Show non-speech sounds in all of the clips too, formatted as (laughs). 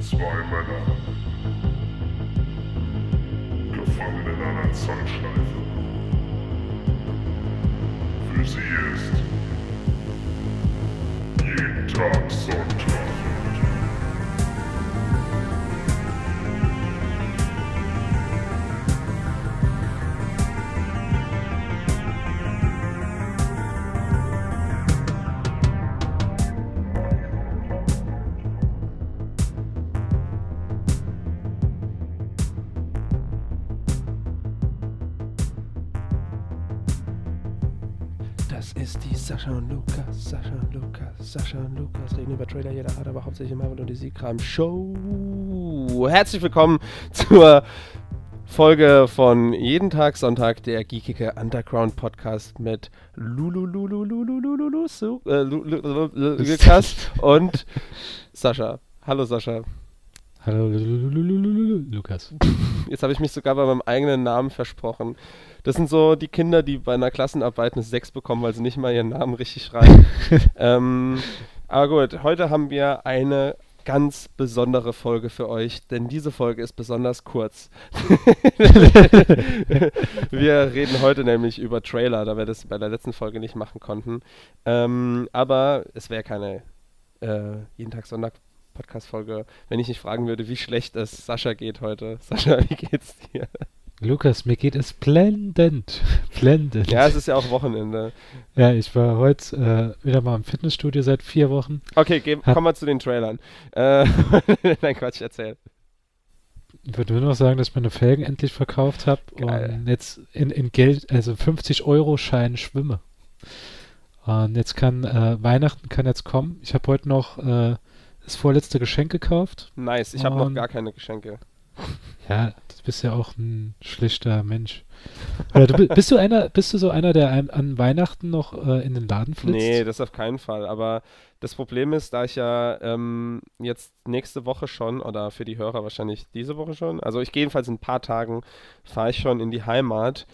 Zwei Männer. Gefangen in einer Zeitschleife. Für sie ist jeden Tag Sonntag. Trailer jeder Art, aber hauptsächlich Marvel und DC Kram Show. Herzlich willkommen zur Folge von Jeden Tag Sonntag, der geekige Underground Podcast mit äh, Lu- Lu- Lu- Lu- Lukas und Sascha. Hallo Sascha. Hallo Lukas. Jetzt habe ich mich sogar bei meinem eigenen Namen versprochen. Das sind so die Kinder, die bei einer Klassenarbeit eine 6 bekommen, weil sie nicht mal ihren Namen richtig schreiben. (laughs) ähm, aber gut, heute haben wir eine ganz besondere Folge für euch, denn diese Folge ist besonders kurz. (laughs) wir reden heute nämlich über Trailer, da wir das bei der letzten Folge nicht machen konnten. Ähm, aber es wäre keine äh, jeden Tag Sonntag Podcast-Folge, wenn ich nicht fragen würde, wie schlecht es Sascha geht heute. Sascha, wie geht's dir? Lukas, mir geht es blendend. (laughs) Blendend. Ja, es ist ja auch Wochenende. Ja, ich war heute äh, wieder mal im Fitnessstudio seit vier Wochen. Okay, geh, kommen wir zu den Trailern. Äh, (laughs) nein, Quatsch, erzähl. Ich würde nur noch sagen, dass ich meine Felgen endlich verkauft habe und jetzt in, in Geld, also 50 Euro Schein schwimme. Und jetzt kann äh, Weihnachten kann jetzt kommen. Ich habe heute noch äh, das vorletzte Geschenk gekauft. Nice, ich habe noch gar keine Geschenke. Ja, du bist ja auch ein schlichter Mensch. Oder du, bi- bist du einer, bist du so einer, der an Weihnachten noch äh, in den Laden flitzt? Nee, das auf keinen Fall. Aber das Problem ist, da ich ja ähm, jetzt nächste Woche schon, oder für die Hörer wahrscheinlich diese Woche schon, also ich gehe jedenfalls in ein paar Tagen, fahre ich schon in die Heimat.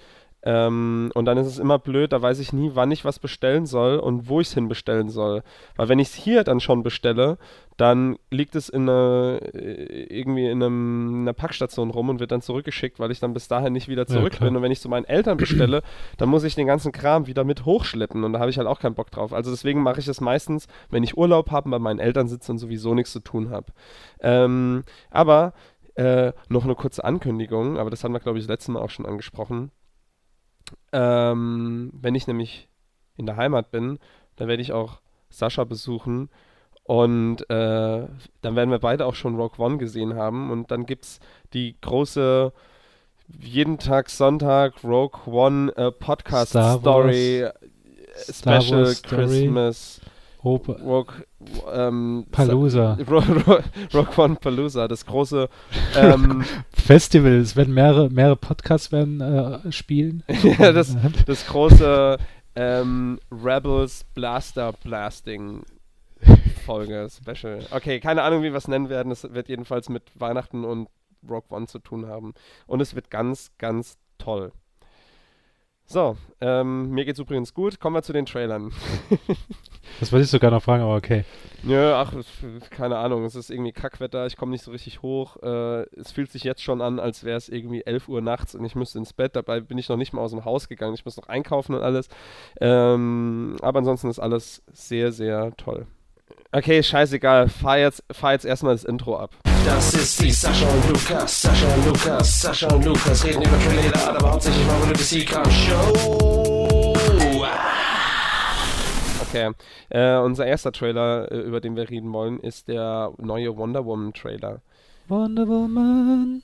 Ähm, und dann ist es immer blöd, da weiß ich nie, wann ich was bestellen soll und wo ich es hin bestellen soll. Weil wenn ich es hier dann schon bestelle, dann liegt es in eine, äh, irgendwie in, einem, in einer Packstation rum und wird dann zurückgeschickt, weil ich dann bis dahin nicht wieder zurück klar. bin. Und wenn ich zu meinen Eltern bestelle, dann muss ich den ganzen Kram wieder mit hochschleppen und da habe ich halt auch keinen Bock drauf. Also deswegen mache ich es meistens, wenn ich Urlaub habe und bei meinen Eltern sitze und sowieso nichts zu tun habe. Ähm, aber äh, noch eine kurze Ankündigung, aber das haben wir, glaube ich, das letzte Mal auch schon angesprochen. Ähm, wenn ich nämlich in der Heimat bin, dann werde ich auch Sascha besuchen und äh, dann werden wir beide auch schon Rogue One gesehen haben und dann gibt es die große jeden Tag Sonntag Rogue One äh, Podcast Star Wars- Story äh, Star Special Wars Story. Christmas Opa, Rogue ähm, Palooza. (laughs) Ro Ro Rogue One Palooza, das große ähm, (laughs) Festival. Es werden mehrere, mehrere Podcasts werden äh, spielen. (laughs) ja, das, das große ähm, Rebels Blaster Blasting Folge Special. Okay, keine Ahnung, wie wir es nennen werden. Es wird jedenfalls mit Weihnachten und Rogue One zu tun haben. Und es wird ganz, ganz toll. So, ähm, mir geht's übrigens gut. Kommen wir zu den Trailern. Das wollte ich sogar noch fragen, aber okay. Nö, ach, keine Ahnung. Es ist irgendwie Kackwetter. Ich komme nicht so richtig hoch. Äh, es fühlt sich jetzt schon an, als wäre es irgendwie 11 Uhr nachts und ich müsste ins Bett. Dabei bin ich noch nicht mal aus dem Haus gegangen. Ich muss noch einkaufen und alles. Ähm, aber ansonsten ist alles sehr, sehr toll. Okay, scheißegal. Fahr jetzt, fahr jetzt erstmal das Intro ab. Das ist die Sascha und Lukas, Sascha und Lukas, Sascha und Lukas reden über Trailer, aber hauptsächlich und DC Kram Show. Okay. Äh, unser erster Trailer, äh, über den wir reden wollen, ist der neue Wonder Woman Trailer. Wonder Woman.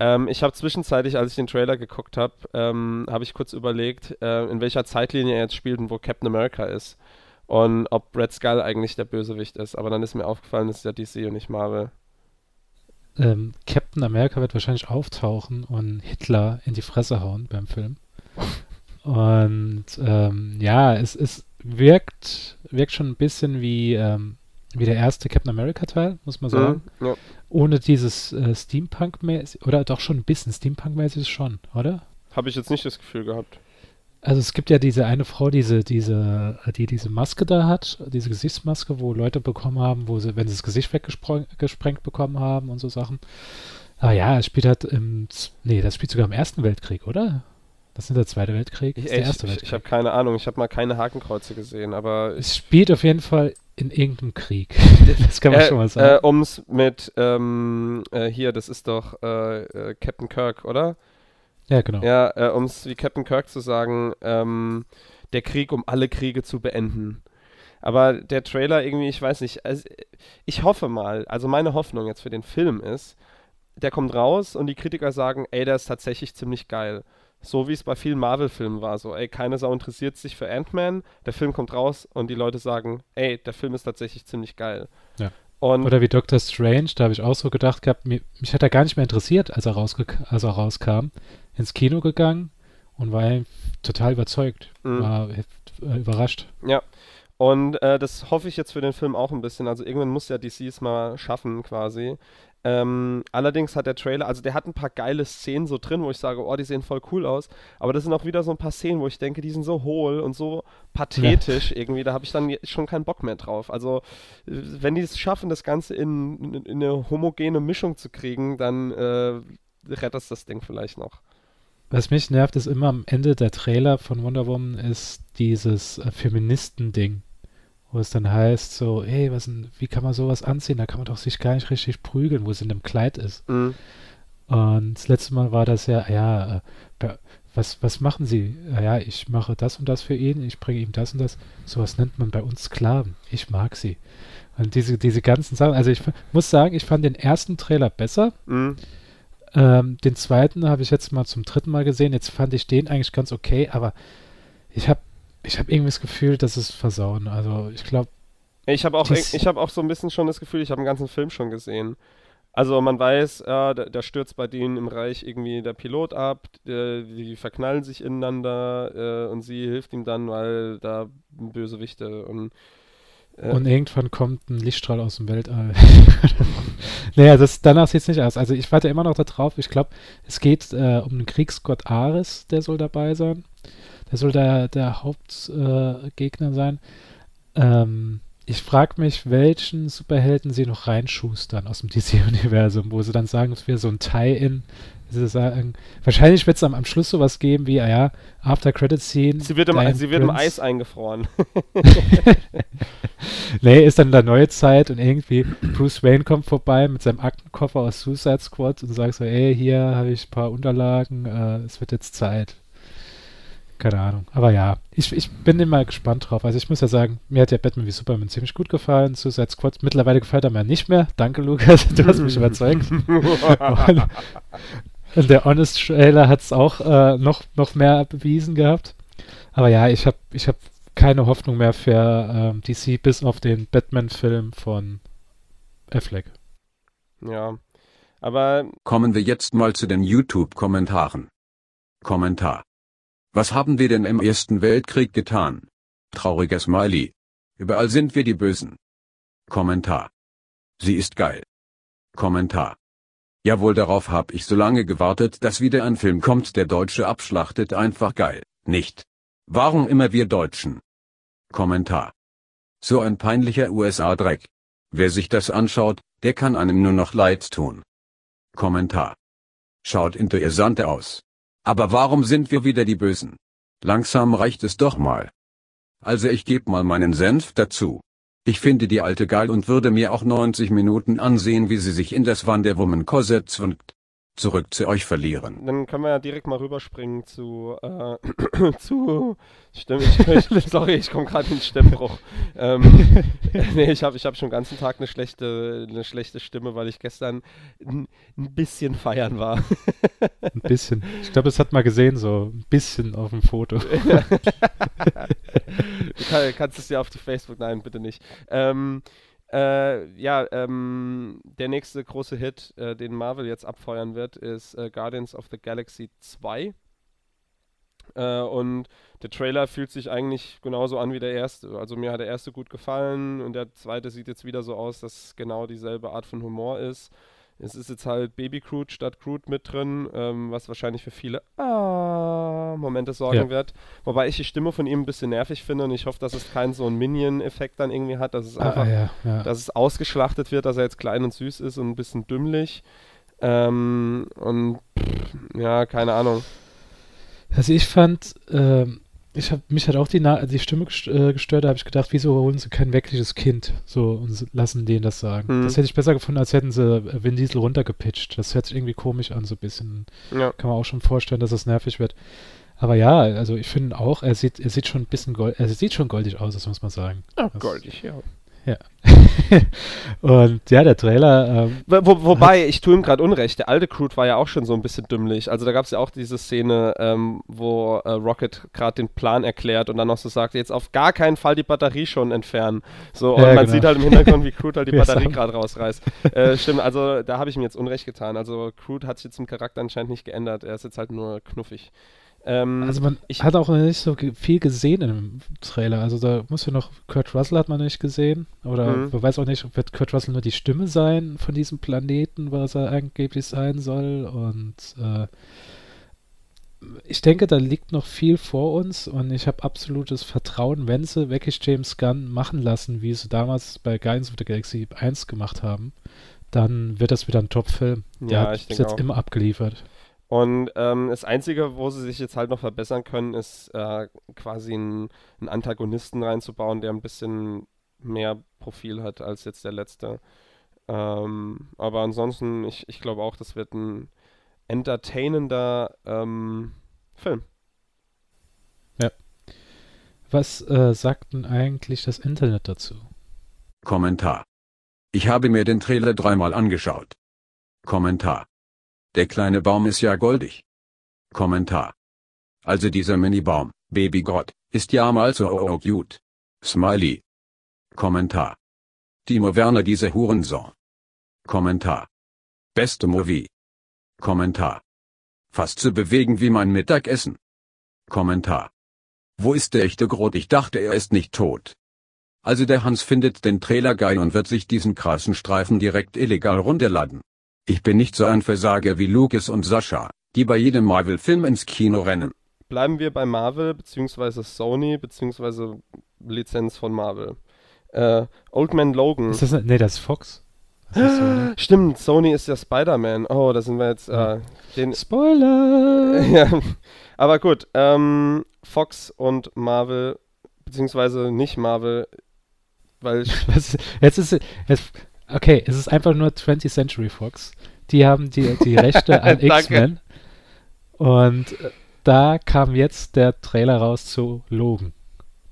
Ähm, ich habe zwischenzeitlich, als ich den Trailer geguckt habe, ähm, habe ich kurz überlegt, äh, in welcher Zeitlinie er jetzt spielt und wo Captain America ist. Und ob Red Skull eigentlich der Bösewicht ist. Aber dann ist mir aufgefallen, das ist ja DC und nicht Marvel. Ähm, Captain America wird wahrscheinlich auftauchen und Hitler in die Fresse hauen beim Film. (laughs) Und ähm, ja, es, es wirkt, wirkt schon ein bisschen wie, ähm, wie der erste Captain America-Teil, muss man sagen. Mhm, ja. Ohne dieses äh, Steampunk-mäßig, oder doch schon ein bisschen Steampunk-mäßig schon, oder? Habe ich jetzt nicht das Gefühl gehabt. Also es gibt ja diese eine Frau, diese, diese, die diese Maske da hat, diese Gesichtsmaske, wo Leute bekommen haben, wo sie, wenn sie das Gesicht weggesprengt bekommen haben und so Sachen. Ah ja, es spielt halt im, nee, das spielt sogar im Ersten Weltkrieg, oder? Das ist der Zweite Weltkrieg? Ich, der ich, Erste ich, Weltkrieg. ich habe keine Ahnung, ich habe mal keine Hakenkreuze gesehen, aber es spielt auf jeden Fall in irgendeinem Krieg. (laughs) das kann man äh, schon mal äh, sagen. um es mit ähm, äh, hier, das ist doch äh, äh, Captain Kirk, oder? ja, genau. Ja, äh, um es wie Captain Kirk zu sagen, ähm, der Krieg, um alle Kriege zu beenden. Aber der Trailer irgendwie, ich weiß nicht, also ich hoffe mal, also meine Hoffnung jetzt für den Film ist, der kommt raus und die Kritiker sagen, ey, der ist tatsächlich ziemlich geil. So wie es bei vielen Marvel-Filmen war, so, ey, keine Sau interessiert sich für Ant-Man, der Film kommt raus und die Leute sagen, ey, der Film ist tatsächlich ziemlich geil. Ja. Und Oder wie Doctor Strange, da habe ich auch so gedacht gehabt, mir, mich hat er gar nicht mehr interessiert, als er, rausge als er rauskam. Ins Kino gegangen und war total überzeugt. Mhm. War äh, überrascht. Ja. Und äh, das hoffe ich jetzt für den Film auch ein bisschen. Also irgendwann muss ja DC es mal schaffen, quasi. Ähm, allerdings hat der Trailer, also der hat ein paar geile Szenen so drin, wo ich sage, oh, die sehen voll cool aus. Aber das sind auch wieder so ein paar Szenen, wo ich denke, die sind so hohl und so pathetisch irgendwie. Da habe ich dann schon keinen Bock mehr drauf. Also, äh, wenn die es schaffen, das Ganze in, in, in eine homogene Mischung zu kriegen, dann äh, rettet es das Ding vielleicht noch. Was mich nervt, ist immer am Ende der Trailer von Wonder Woman ist dieses äh, Feministen-Ding. Wo es dann heißt, so, hey, was denn, wie kann man sowas anziehen? Da kann man doch sich gar nicht richtig prügeln, wo es in einem Kleid ist. Mhm. Und das letzte Mal war das ja, ja, äh, was, was machen Sie? Ja, Ja, ich mache das und das für ihn, ich bringe ihm das und das. Sowas nennt man bei uns Sklaven. Ich mag sie. Und diese, diese ganzen Sachen, also ich muss sagen, ich fand den ersten Trailer besser. Mhm. Ähm, den zweiten habe ich jetzt mal zum dritten Mal gesehen. Jetzt fand ich den eigentlich ganz okay, aber ich habe ich hab irgendwie das Gefühl, dass es versauen. Also ich glaube, Ich habe auch, ich habe auch so ein bisschen schon das Gefühl, ich habe den ganzen Film schon gesehen. Also man weiß, ja, da, da stürzt bei denen im Reich irgendwie der Pilot ab, äh, die verknallen sich ineinander äh, und sie hilft ihm dann, weil da Bösewichte und äh, und irgendwann kommt ein Lichtstrahl aus dem Weltall. (laughs) naja, das, danach sieht es nicht aus. Also ich warte immer noch darauf. Ich glaube, es geht äh, um den Kriegsgott Ares, der soll dabei sein. Der soll der, der Hauptgegner äh, sein. Ähm, ich frage mich, welchen Superhelden sie noch reinschustern aus dem (laughs) DC-Universum, wo sie dann sagen, es wäre so ein Tie-In. Wahrscheinlich wird es am, am Schluss sowas geben wie, ah ja, After Credit Scene. sie wird, im, sie wird im. Eis eingefroren. (laughs) Nee, ist dann in der neue Zeit und irgendwie Bruce Wayne kommt vorbei mit seinem Aktenkoffer aus Suicide Squad und sagt so, ey, hier habe ich ein paar Unterlagen, äh, es wird jetzt Zeit. Keine Ahnung. Aber ja, ich, ich bin immer gespannt drauf. Also ich muss ja sagen, mir hat ja Batman wie Superman ziemlich gut gefallen. Suicide Squad mittlerweile gefällt er mir nicht mehr. Danke, Lukas, du hast mich überzeugt. und, (laughs) und der Honest Trailer hat es auch äh, noch, noch mehr bewiesen gehabt. Aber ja, ich habe ich hab keine Hoffnung mehr für ähm, DC bis auf den Batman-Film von Affleck. ja. Aber Kommen wir jetzt mal zu den YouTube-Kommentaren. Kommentar. Was haben wir denn im Ersten Weltkrieg getan? Trauriger Smiley. Überall sind wir die Bösen. Kommentar. Sie ist geil. Kommentar. Jawohl, darauf hab ich so lange gewartet, dass wieder ein Film kommt, der Deutsche abschlachtet, einfach geil, nicht? Warum immer wir Deutschen? Kommentar. So ein peinlicher USA-Dreck. Wer sich das anschaut, der kann einem nur noch leid tun. Kommentar. Schaut interessant aus. Aber warum sind wir wieder die Bösen? Langsam reicht es doch mal. Also ich geb mal meinen Senf dazu. Ich finde die alte geil und würde mir auch 90 Minuten ansehen, wie sie sich in das Wonder Woman Korsett zwingt. Zurück zu euch verlieren. dann können wir ja direkt mal rüberspringen zu, äh, (clears throat) zu, Stimme, (laughs) sorry, ich komme gerade in den Stimmbruch. Ähm, (laughs) nee, ich habe ich hab schon den ganzen Tag eine schlechte, eine schlechte Stimme, weil ich gestern ein, ein bisschen feiern war. (laughs) Ein bisschen. Ich glaube, das hat man gesehen, so ein bisschen auf dem Foto. du kann, kannst es ja auf die Facebook, nein, bitte nicht. Ähm, äh, ja, ähm, der nächste große Hit, äh, den Marvel jetzt abfeuern wird, ist äh, Guardians of the Galaxy 2. Äh, und der Trailer fühlt sich eigentlich genauso an wie der erste. Also mir hat der erste gut gefallen und der zweite sieht jetzt wieder so aus, dass genau dieselbe Art von Humor ist. Es ist jetzt halt Baby Groot statt Groot mit drin, ähm, was wahrscheinlich für viele ah, Momente sorgen Ja. wird. Wobei ich die Stimme von ihm ein bisschen nervig finde und ich hoffe, dass es keinen so einen Minion-Effekt dann irgendwie hat, dass es einfach, Ah, ja, ja. dass es ausgeschlachtet wird, dass er jetzt klein und süß ist und ein bisschen dümmlich. Ähm, und pff, ja, keine Ahnung. Also ich fand, ähm, ich habe mich hat auch die, Na die Stimme gest äh, gestört, da habe ich gedacht, wieso holen sie kein wirkliches Kind so und lassen den das sagen. Hm. Das hätte ich besser gefunden, als hätten sie äh, Vin Diesel runtergepitcht. Das hört sich irgendwie komisch an, so ein bisschen. Ja. Kann man auch schon vorstellen, dass das nervig wird. Aber ja, also ich finde auch, er sieht, er sieht schon ein bisschen gold, er sieht schon goldig aus, das muss man sagen. Ja, Das- goldig, ja. (laughs) und ja, der Trailer, ähm, Wo, wo, wobei, ich tue ihm gerade Unrecht. Der alte Groot war ja auch schon so ein bisschen dümmlich. Also da gab es ja auch diese Szene, ähm, wo äh, Rocket gerade den Plan erklärt und dann noch so sagt, jetzt auf gar keinen Fall die Batterie schon entfernen. So, und Ja, man genau. sieht halt im Hintergrund, wie Groot halt die (laughs) Ja, Batterie gerade rausreißt. äh, stimmt, also da habe ich mir jetzt Unrecht getan. Also Groot hat sich jetzt im Charakter anscheinend nicht geändert. Er ist jetzt halt nur knuffig. Ähm, also man ich- hat auch noch nicht so viel gesehen dem Trailer. Also da muss ja noch, Kurt Russell hat man nicht gesehen. Oder Mhm. man weiß auch nicht, wird Kurt Russell nur die Stimme sein von diesem Planeten, was er angeblich sein soll. Und äh, ich denke, da liegt noch viel vor uns und ich habe absolutes Vertrauen, wenn sie wirklich James Gunn machen lassen, wie sie damals bei Guardians of the Galaxy 1 gemacht haben, dann wird das wieder ein Top-Film. Der Ja, hat ich bis jetzt auch. immer abgeliefert. Und ähm, das Einzige, wo sie sich jetzt halt noch verbessern können, ist äh, quasi einen, einen Antagonisten reinzubauen, der ein bisschen mehr Profil hat als jetzt der letzte. Ähm, aber ansonsten, ich, ich glaube auch, das wird ein entertainender ähm, Film. Was äh, sagt denn eigentlich das Internet dazu? Kommentar. Ich habe mir den Trailer dreimal angeschaut. Kommentar. Der kleine Baum ist ja goldig. Kommentar. Also dieser Mini-Baum, Babygott, ist ja mal so oh, cute. Smiley. Kommentar. Timo Werner diese Hurensohn. Kommentar. Beste Movie. Kommentar. Fast zu bewegen wie mein Mittagessen. Kommentar. Wo ist der echte Grot? Ich dachte er ist nicht tot. Also der Hans findet den Trailer geil und wird sich diesen krassen Streifen direkt illegal runterladen. Ich bin nicht so ein Versager wie Lucas und Sascha, die bei jedem Marvel-Film ins Kino rennen. Bleiben wir bei Marvel, beziehungsweise Sony, beziehungsweise Lizenz von Marvel. Äh, Old Man Logan. Ist das, ne- nee, das ist Fox. Das ist so, ne? (gasps) Stimmt, Sony ist ja Spider-Man. Oh, da sind wir jetzt. Äh, den, Spoiler! (laughs) ja, aber gut. Ähm, Fox und Marvel, beziehungsweise nicht Marvel, weil (laughs) Was, jetzt ist jetzt, okay, es ist einfach nur 20th Century Fox. Die haben die, die Rechte (laughs) an. X-Men. Und äh, da kam jetzt der Trailer raus zu Logan.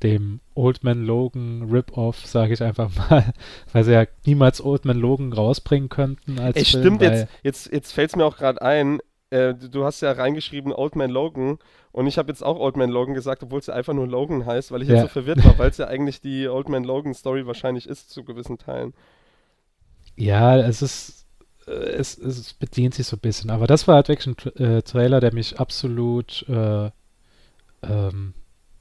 Dem Old Man Logan Rip-Off, sage ich einfach mal, (laughs) weil sie ja niemals Old Man Logan rausbringen könnten als Ey, Film, stimmt, jetzt, jetzt, jetzt fällt es mir auch gerade ein. Äh, du, hast ja reingeschrieben Old Man Logan und ich habe jetzt auch Old Man Logan gesagt, obwohl es ja einfach nur Logan heißt, weil ich jetzt Ja. so verwirrt war, weil es ja eigentlich die Old Man Logan Story wahrscheinlich ist zu gewissen Teilen. Ja, es ist, äh, es, es bedient sich so ein bisschen. Aber das war halt wirklich ein Tra äh, Trailer, der mich absolut äh, ähm,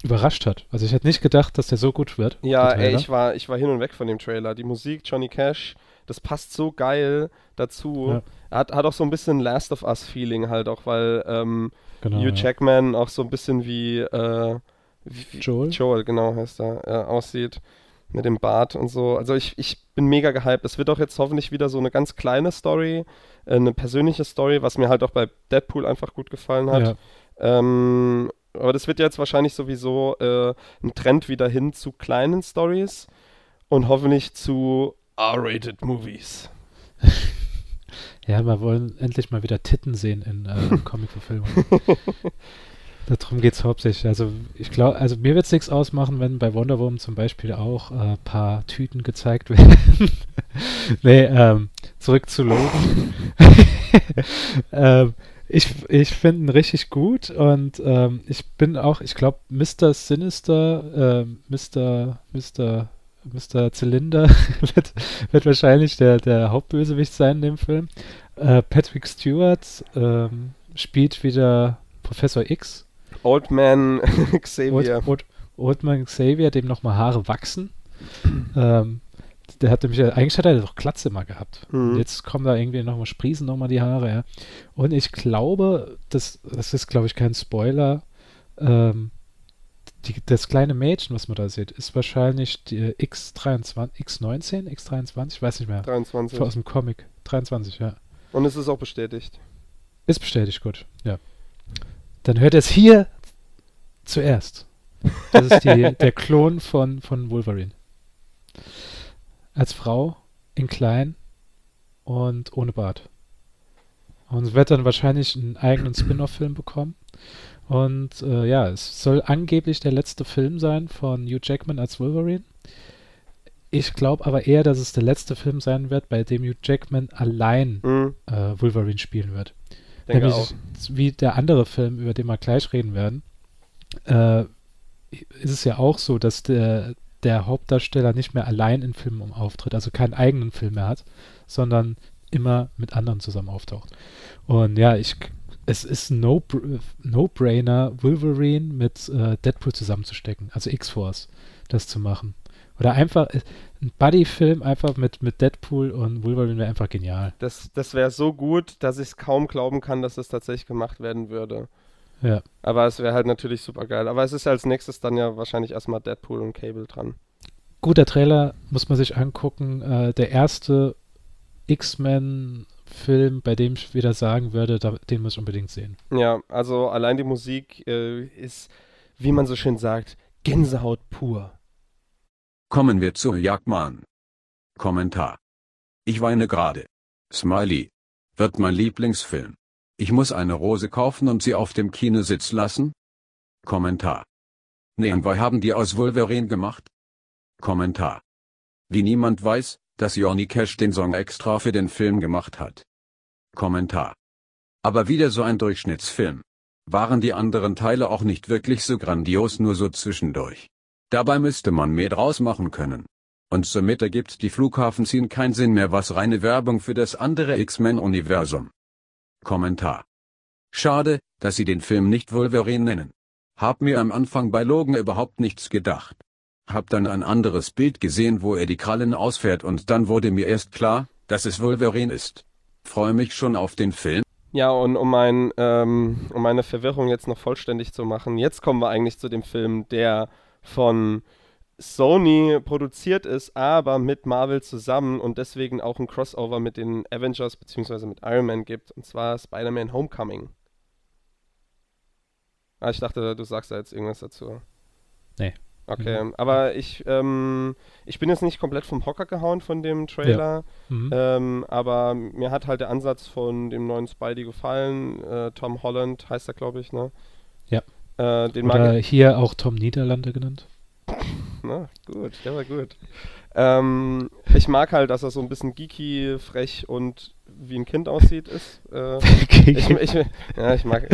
überrascht hat. Also ich hätte nicht gedacht, dass der so gut wird. Ja, ey, ich war, ich war hin und weg von dem Trailer. Die Musik, Johnny Cash, das passt so geil dazu. Ja. Hat, hat auch so ein bisschen Last of Us Feeling halt auch, weil ähm, genau, Hugh ja. Jackman auch so ein bisschen wie, äh, wie- Joel? Joel, genau heißt er, äh, aussieht. Mit dem Bart und so. Also ich, ich bin mega gehypt. Es wird auch jetzt hoffentlich wieder so eine ganz kleine Story, äh, eine persönliche Story, was mir halt auch bei Deadpool einfach gut gefallen hat. Ja. Ähm, aber das wird jetzt wahrscheinlich sowieso äh, ein Trend wieder hin zu kleinen Stories und hoffentlich zu R-rated Movies. (laughs) Ja, wir wollen endlich mal wieder Titten sehen in äh, (laughs) Comic-Verfilmungen. (laughs) Darum geht es hauptsächlich. Also ich glaube, also mir wird es nichts ausmachen, wenn bei Wonder Woman zum Beispiel auch ein äh, paar Tüten gezeigt (laughs) werden. nee, ähm, zurück zu Logan. (laughs) ähm, ich ich finde ihn richtig gut und ähm, ich bin auch, ich glaube, Mr. Sinister, ähm, Mr. Mr. Mr. Zylinder (laughs) wird, wird wahrscheinlich der, der Hauptbösewicht sein in dem Film. Äh, Patrick Stewart ähm, spielt wieder Professor X. Old Man (laughs) Xavier. Old, Old, Old Man Xavier, dem nochmal Haare wachsen. (clears throat) ähm, Der hat nämlich, eigentlich hat er doch Glatze immer gehabt. Mhm. Jetzt kommen da irgendwie nochmal, sprießen nochmal die Haare, ja. Und ich glaube, das, das ist, glaube ich, kein Spoiler. Ähm, die, das kleine Mädchen, was man da sieht, ist wahrscheinlich die X23, X19, X23, ich weiß nicht mehr. 23. Aus dem Comic. 23, ja. Und es ist auch bestätigt. Ist bestätigt, gut, ja. Dann hört er es hier zuerst. Das ist die, der Klon von, von Wolverine. Als Frau, in klein und ohne Bart. Und wird dann wahrscheinlich einen eigenen Spin-off-Film bekommen. Und äh, ja, es soll angeblich der letzte Film sein von Hugh Jackman als Wolverine. Ich glaube aber eher, dass es der letzte Film sein wird, bei dem Hugh Jackman allein Mhm. äh, Wolverine spielen wird. Denke Nämlich auch. wie der andere Film, über den wir gleich reden werden, äh, ist es ja auch so, dass der, der Hauptdarsteller nicht mehr allein in Filmen auftritt, also keinen eigenen Film mehr hat, sondern immer mit anderen zusammen auftaucht. Und ja, ich, es ist ein No- No-Brainer, Wolverine mit äh, Deadpool zusammenzustecken, also X-Force, das zu machen. Oder einfach äh, ein Buddy-Film einfach mit, mit Deadpool und Wolverine wäre einfach genial. Das, das wäre so gut, dass ich es kaum glauben kann, dass das tatsächlich gemacht werden würde. Ja. Aber es wäre halt natürlich super geil. Aber es ist ja als nächstes dann ja wahrscheinlich erstmal Deadpool und Cable dran. guter Trailer, muss man sich angucken. Äh, der erste X-Men-Film, bei dem ich wieder sagen würde, da, den muss ich unbedingt sehen. Ja, also allein die Musik äh, ist, wie man so schön sagt, Gänsehaut pur. Kommen wir zu Jagdmann. Kommentar. Ich weine gerade. Smiley. Wird mein Lieblingsfilm. Ich muss eine Rose kaufen und sie auf dem Kinositz lassen? Kommentar. Neonboy haben die aus Wolverine gemacht? Kommentar. Wie niemand weiß, dass Johnny Cash den Song extra für den Film gemacht hat. Kommentar. Aber wieder so ein Durchschnittsfilm. Waren die anderen Teile auch nicht wirklich so grandios nur so zwischendurch. Dabei müsste man mehr draus machen können. Und somit ergibt die Flughafenszene keinen Sinn mehr was reine Werbung für das andere X-Men-Universum. Kommentar. Schade, dass sie den Film nicht Wolverine nennen. Hab mir am Anfang bei Logan überhaupt nichts gedacht. Hab dann ein anderes Bild gesehen, wo er die Krallen ausfährt und dann wurde mir erst klar, dass es Wolverine ist. Freue mich schon auf den Film. Ja, und um, mein, ähm, um meine Verwirrung jetzt noch vollständig zu machen, jetzt kommen wir eigentlich zu dem Film, der von Sony produziert ist, aber mit Marvel zusammen und deswegen auch ein Crossover mit den Avengers bzw. mit Iron Man gibt, und zwar Spider-Man Homecoming. Ah, ich dachte, du sagst da jetzt irgendwas dazu. Nee. Okay, aber ich, ähm, ich bin jetzt nicht komplett vom Hocker gehauen von dem Trailer. Mhm. Ähm, aber mir hat halt der Ansatz von dem neuen Spidey gefallen. Äh, Tom Holland heißt er, glaube ich, ne? Ja. Äh, den mag Oder hier auch Tom Niederlande genannt. Na, gut, der war gut. Ähm, ich mag halt, dass er so ein bisschen geeky, frech und wie ein Kind aussieht ist. Äh, (laughs) ich, ich, ja, ich mag,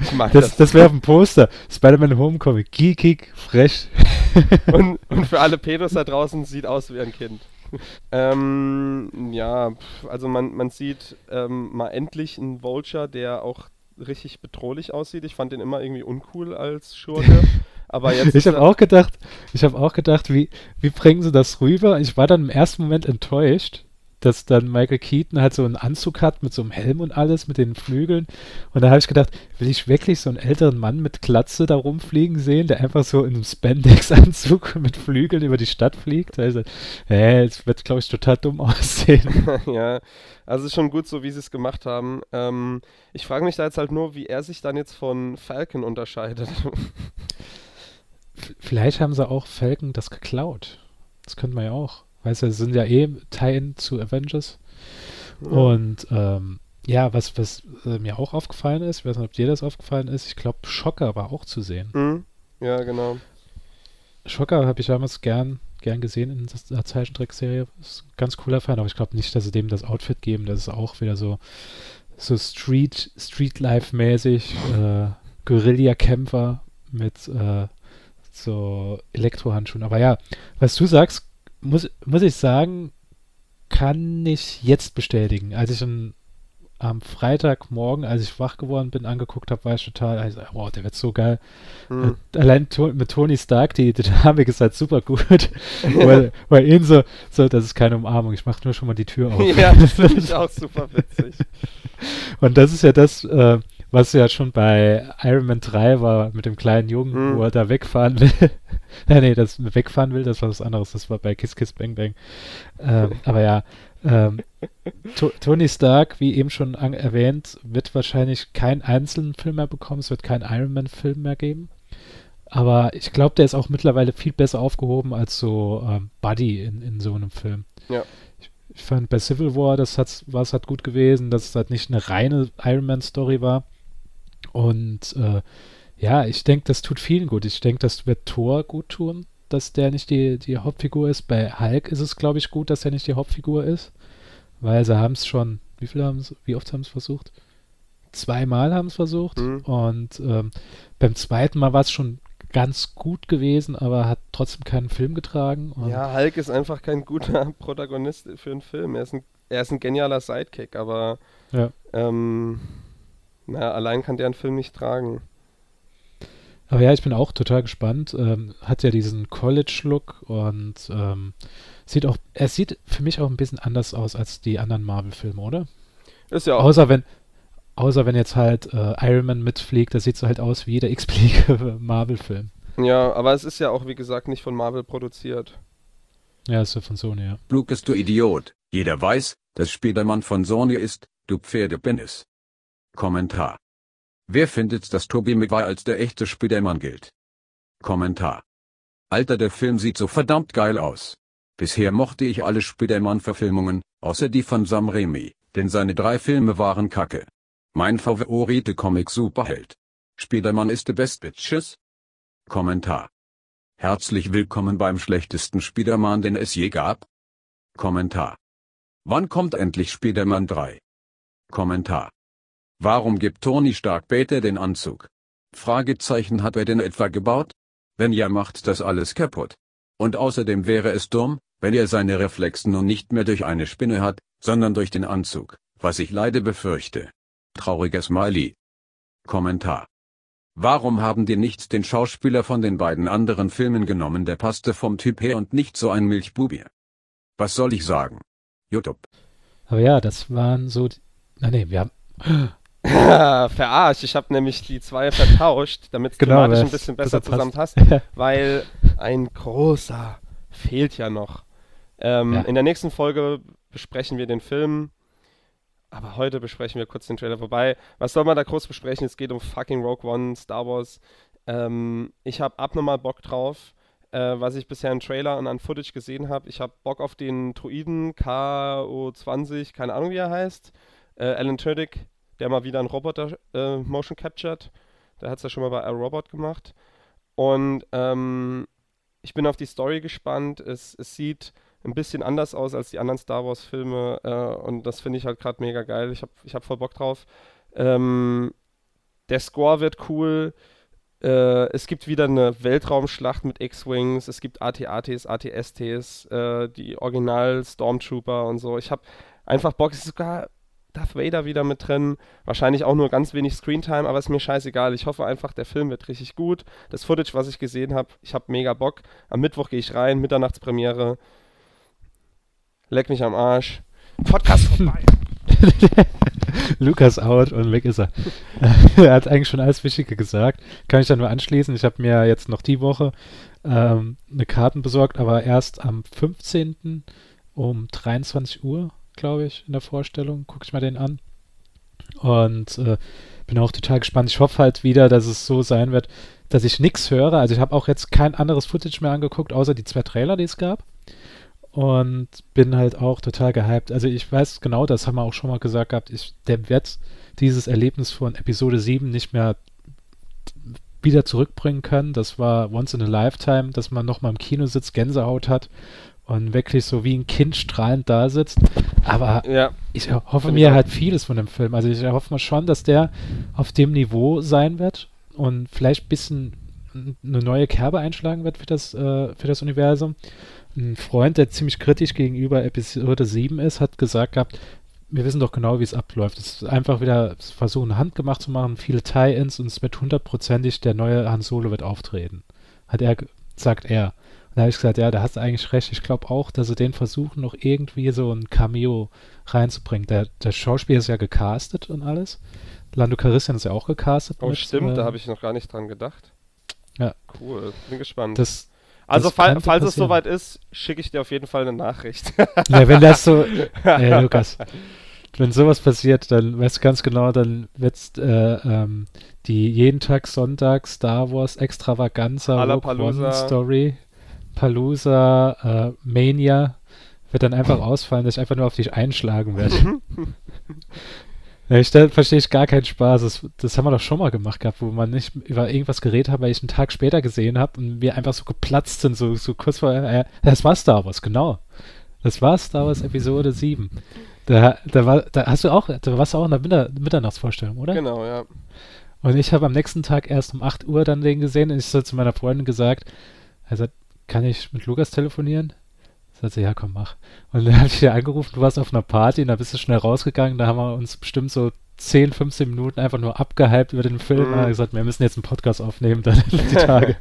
ich mag das das. das wäre auf dem Poster. Spider-Man Homecoming. Geekig, frech. (laughs) Und, (laughs) und für alle Pedos da draußen sieht aus wie ein Kind. ähm, ja, also man, man sieht ähm, mal endlich einen Vulture, der auch richtig bedrohlich aussieht. Ich fand den immer irgendwie uncool als Schurke. Aber jetzt ich habe auch gedacht, ich habe auch gedacht, wie, wie bringen sie das rüber? Ich war dann im ersten Moment enttäuscht, dass dann Michael Keaton halt so einen Anzug hat mit so einem Helm und alles, mit den Flügeln. Und da habe ich gedacht, will ich wirklich so einen älteren Mann mit Glatze da rumfliegen sehen, der einfach so in einem Spandex-Anzug (laughs) mit Flügeln über die Stadt fliegt? Also, äh, es wird, glaube ich, total dumm (laughs) aussehen. (laughs) ja, also schon gut so, wie sie es gemacht haben. Ähm, ich frage mich da jetzt halt nur, wie er sich dann jetzt von Falcon unterscheidet. Vielleicht haben sie auch Falcon das geklaut. Das könnte man ja auch. Weißt du, es sind ja eh Teilen zu Avengers. Und ähm, ja, was, was äh, mir auch aufgefallen ist, ich weiß nicht, ob dir das aufgefallen ist, ich glaube, Schocker war auch zu sehen. Hm? Ja, genau. Schocker habe ich damals gern, gern gesehen in der Zeichentrickserie. Ist ein ganz cooler Fan, aber ich glaube nicht, dass sie dem das Outfit geben. Das ist auch wieder so, so Street, Street-Life-mäßig, äh, Guerilla-Kämpfer mit äh, so Elektrohandschuhen. Aber ja, was du sagst, muss, muss ich sagen, kann ich jetzt bestätigen. Als ich ihn am Freitagmorgen, als ich wach geworden bin, angeguckt habe, war ich total, also, wow, der wird so geil. Hm. Äh, Allein mit Tony Stark, die die Dynamik ist halt super gut. (laughs) weil, weil ihn so, so, das ist keine Umarmung, ich mache nur schon mal die Tür auf. ja, das finde ich (laughs) auch super witzig. Und das ist ja das, äh, was ja schon bei Iron Man 3 war, mit dem kleinen Jungen, Mhm. wo er da wegfahren will. nee, (laughs) nee, das wegfahren will, das war was anderes, das war bei Kiss Kiss Bang Bang. Ähm, (laughs) aber ja, ähm, To Tony Stark, wie eben schon erwähnt, wird wahrscheinlich keinen einzelnen Film mehr bekommen, es wird keinen Iron Man Film mehr geben. Aber ich glaube, der ist auch mittlerweile viel besser aufgehoben als so ähm, Buddy in, in so einem Film. Ja. Ich, ich fand bei Civil War, das hat, war es halt gut gewesen, dass es halt nicht eine reine Iron Man Story war. Und äh, ja, ich denke, das tut vielen gut. Ich denke, das wird Thor gut tun, dass der nicht die, die Hauptfigur ist. Bei Hulk ist es, glaube ich, gut, dass er nicht die Hauptfigur ist. Weil sie haben es schon, wie viele haben wie oft haben es versucht? Zweimal haben es versucht. Mhm. Und ähm, beim zweiten Mal war es schon ganz gut gewesen, aber hat trotzdem keinen Film getragen. Ja, Hulk ist einfach kein guter (laughs) Protagonist für einen Film. Er ist ein, er ist ein genialer Sidekick, aber Ja. ähm, naja, allein kann der einen Film nicht tragen. Aber ja, ich bin auch total gespannt. Ähm, hat ja diesen College-Look und ähm, sieht auch, er sieht für mich auch ein bisschen anders aus als die anderen Marvel-Filme, oder? Ist ja auch. Außer wenn, außer wenn jetzt halt äh, Iron Man mitfliegt, das sieht so halt aus wie jeder x-beliebige (laughs) Marvel-Film. Ja, aber es ist ja auch, wie gesagt, nicht von Marvel produziert. Ja, ist ja von Sony, ja. Lucas, du Idiot. Jeder weiß, dass Spiderman von Sony ist, du Pferdepenis. Kommentar. Wer findet, dass Tobey Maguire als der echte Spiderman gilt? Kommentar. Alter, der Film sieht so verdammt geil aus. Bisher mochte ich alle Spiderman-Verfilmungen, außer die von Sam Raimi, denn seine drei Filme waren kacke. Mein favorite Comic-Superheld. Spiderman ist the best bitches. Kommentar. Herzlich willkommen beim schlechtesten Spiderman, den es je gab. Kommentar. Wann kommt endlich Spiderman 3? Kommentar. Warum gibt Tony Stark Peter den Anzug? Fragezeichen hat er den etwa gebaut? Wenn ja, macht das alles kaputt. Und außerdem wäre es dumm, wenn er seine Reflexen nun nicht mehr durch eine Spinne hat, sondern durch den Anzug, was ich leider befürchte. Trauriger Smiley. Kommentar. Warum haben die nicht den Schauspieler von den beiden anderen Filmen genommen, der passte vom Typ her und nicht so ein Milchbubi? Was soll ich sagen? YouTube. Aber ja, das waren so, na nee, wir haben, (laughs) Verarscht. Ich habe nämlich die zwei vertauscht, damit es Genau, thematisch ein bisschen besser zusammen passt. Ja. (laughs) weil ein großer fehlt ja noch. Ähm, Ja. In der nächsten Folge besprechen wir den Film. Aber heute besprechen wir kurz den Trailer. Wobei, was soll man da groß besprechen? Es geht um fucking Rogue One, Star Wars. Ähm, ich habe abnormal Bock drauf, äh, was ich bisher in Trailer und an Footage gesehen habe. Ich habe Bock auf den Druiden KO20, keine Ahnung wie er heißt. Äh, Alan Tudyk, der mal wieder einen Roboter äh, motion captured. Der hat es ja schon mal bei iRobot gemacht. Und ähm, ich bin auf die Story gespannt. Es, es sieht ein bisschen anders aus als die anderen Star Wars-Filme äh, und das finde ich halt gerade mega geil. Ich habe ich hab voll Bock drauf. Ähm, der Score wird cool. Äh, es gibt wieder eine Weltraumschlacht mit X-Wings. Es gibt AT-ATs, AT-STs, äh, die Original Stormtrooper und so. Ich habe einfach Bock. Es ist sogar Darth Vader wieder mit drin. Wahrscheinlich auch nur ganz wenig Screentime, aber ist mir scheißegal. Ich hoffe einfach, der Film wird richtig gut. Das Footage, was ich gesehen habe, ich habe mega Bock. Am Mittwoch gehe ich rein, Mitternachtspremiere. Leck mich am Arsch. Podcast (laughs) vorbei. Lukas out und weg ist er. (laughs) er hat eigentlich schon alles Wichtige gesagt. Kann ich da nur anschließen. Ich habe mir jetzt noch die Woche ähm, eine Karten besorgt, aber erst am 15. um 23 Uhr, glaube ich, in der Vorstellung. Gucke ich mal den an. Und äh, bin auch total gespannt. Ich hoffe halt wieder, dass es so sein wird, dass ich nichts höre. Also ich habe auch jetzt kein anderes Footage mehr angeguckt, außer die zwei Trailer, die es gab. Und bin halt auch total gehypt. Also ich weiß genau, das haben wir auch schon mal gesagt gehabt, ich, der wird dieses Erlebnis von Episode 7 nicht mehr wieder zurückbringen können. Das war once in a lifetime, dass man nochmal im Kino sitzt, Gänsehaut hat und wirklich so wie ein Kind strahlend da sitzt. Aber Ja, ich hoffe mir auch. halt vieles von dem Film. Also ich hoffe mal schon, dass der auf dem Niveau sein wird und vielleicht ein bisschen eine neue Kerbe einschlagen wird für das, äh, für das Universum. Ein Freund, der ziemlich kritisch gegenüber Episode 7 ist, hat gesagt gehabt, wir wissen doch genau, wie es abläuft. Es ist einfach wieder versuchen, handgemacht zu machen, viele Tie-Ins und es wird hundertprozentig der neue Han Solo wird auftreten. Hat er, sagt er. Da habe ich gesagt, ja, da hast du eigentlich recht. Ich glaube auch, dass sie den versuchen, noch irgendwie so ein Cameo reinzubringen. Der, der Schauspieler ist ja gecastet und alles. Lando Calrissian ist ja auch gecastet. Oh, mit, stimmt, da äh, habe ich noch gar nicht dran gedacht. Ja. Cool, bin gespannt. Das, also, das fall, falls es passieren. soweit ist, schicke ich dir auf jeden Fall eine Nachricht. Ja, wenn das so, (laughs) ey, Lukas, wenn sowas passiert, dann weißt du ganz genau, dann wird's äh, ähm, die jeden Tag Sonntag Star Wars Extravaganza Rogue. One Story, Palooza, äh, Mania, wird dann einfach ausfallen, dass ich einfach nur auf dich einschlagen werde. Ja, ich, da verstehe ich gar keinen Spaß. Das, das haben wir doch schon mal gemacht gehabt, wo man nicht über irgendwas geredet hat, weil ich einen Tag später gesehen habe und wir einfach so geplatzt sind, so, so kurz vor. Äh, das war Star Wars, genau. Das war Star Wars Episode 7. Da, da, war, da hast du auch, da warst du auch in der Mitter Mitternachtsvorstellung, oder? genau, ja. Und ich habe am nächsten Tag erst um 8 Uhr dann den gesehen und ich so zu meiner Freundin gesagt, also kann ich mit Lukas telefonieren? Sagt sie, ja komm, mach. Und dann habe ich dir angerufen, du warst auf einer Party und da bist du schnell rausgegangen, da haben wir uns bestimmt so 10, 15 Minuten einfach nur abgehypt über den Film Mhm. und haben gesagt, wir müssen jetzt einen Podcast aufnehmen, dann (laughs) die Tage.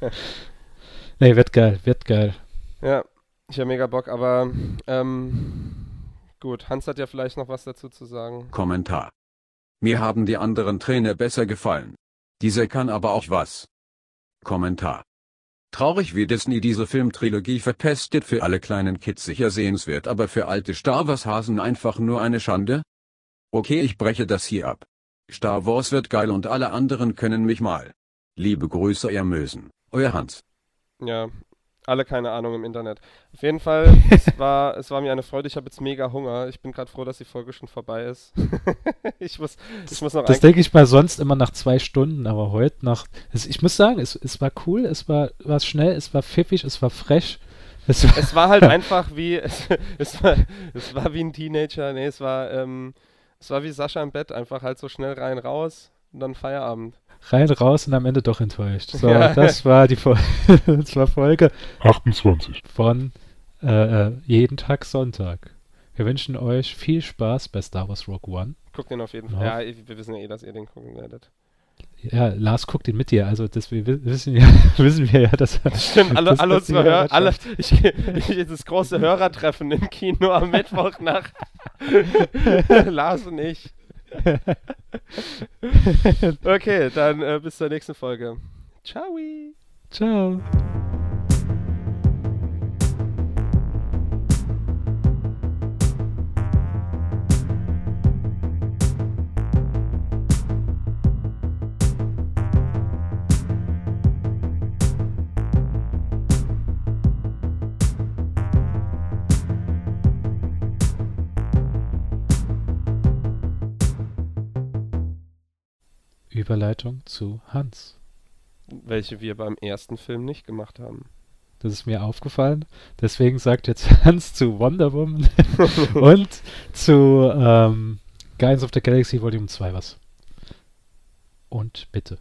(laughs) nee, wird geil, wird geil. Ja, ich habe mega Bock, aber ähm, gut, Hans hat ja vielleicht noch was dazu zu sagen. Kommentar. Mir haben die anderen Trainer besser gefallen. Dieser kann aber auch was. Kommentar. Traurig wie Disney diese Filmtrilogie verpestet für alle kleinen Kids sicher sehenswert, aber für alte Star Wars Hasen einfach nur eine Schande? Okay, ich breche das hier ab. Star Wars wird geil und alle anderen können mich mal. Liebe Grüße, ihr Mösen. Euer Hans. Ja, alle keine Ahnung im Internet. Auf jeden Fall, (laughs) es war, es war mir eine Freude. Ich habe jetzt mega Hunger. Ich bin gerade froh, dass die Folge schon vorbei ist. (laughs) ich, muss, ich muss noch Das denke ich mal sonst immer nach zwei Stunden, aber heute nach. Es, ich muss sagen, es, es war cool, es war, war schnell, es war pfiffig, es war fresh. Es war, Es war halt (laughs) einfach wie, es, es, war, es war wie ein Teenager. Nee, es war, ähm, es war wie Sascha im Bett. Einfach halt so schnell rein, raus und dann Feierabend. Rein, raus und am Ende doch enttäuscht. So, Ja. das war die Folge, (laughs) das war Folge 28. von äh, äh, jeden Tag Sonntag. Wir wünschen euch viel Spaß bei Star Wars Rogue One. Guckt den auf jeden. Fall. Ja, wir wissen ja eh, dass ihr den gucken werdet. Ja, Lars guckt ihn mit dir, also das wir wi- wissen ja, (laughs) wissen wir ja, dass er Stimmt, alle, dass- alle dass unsere Hörer, alle, ich, ich, das große Hörertreffen im Kino am Mittwoch nach (laughs) Lars und ich. (laughs) Okay, dann äh, bis zur nächsten Folge. Ciao. Ciao. Überleitung zu Hans. Welche wir beim ersten Film nicht gemacht haben. Das ist mir aufgefallen. Deswegen sagt jetzt (laughs) Hans zu Wonder Woman (laughs) und zu ähm, Guardians of the Galaxy Volume 2 was. Und bitte.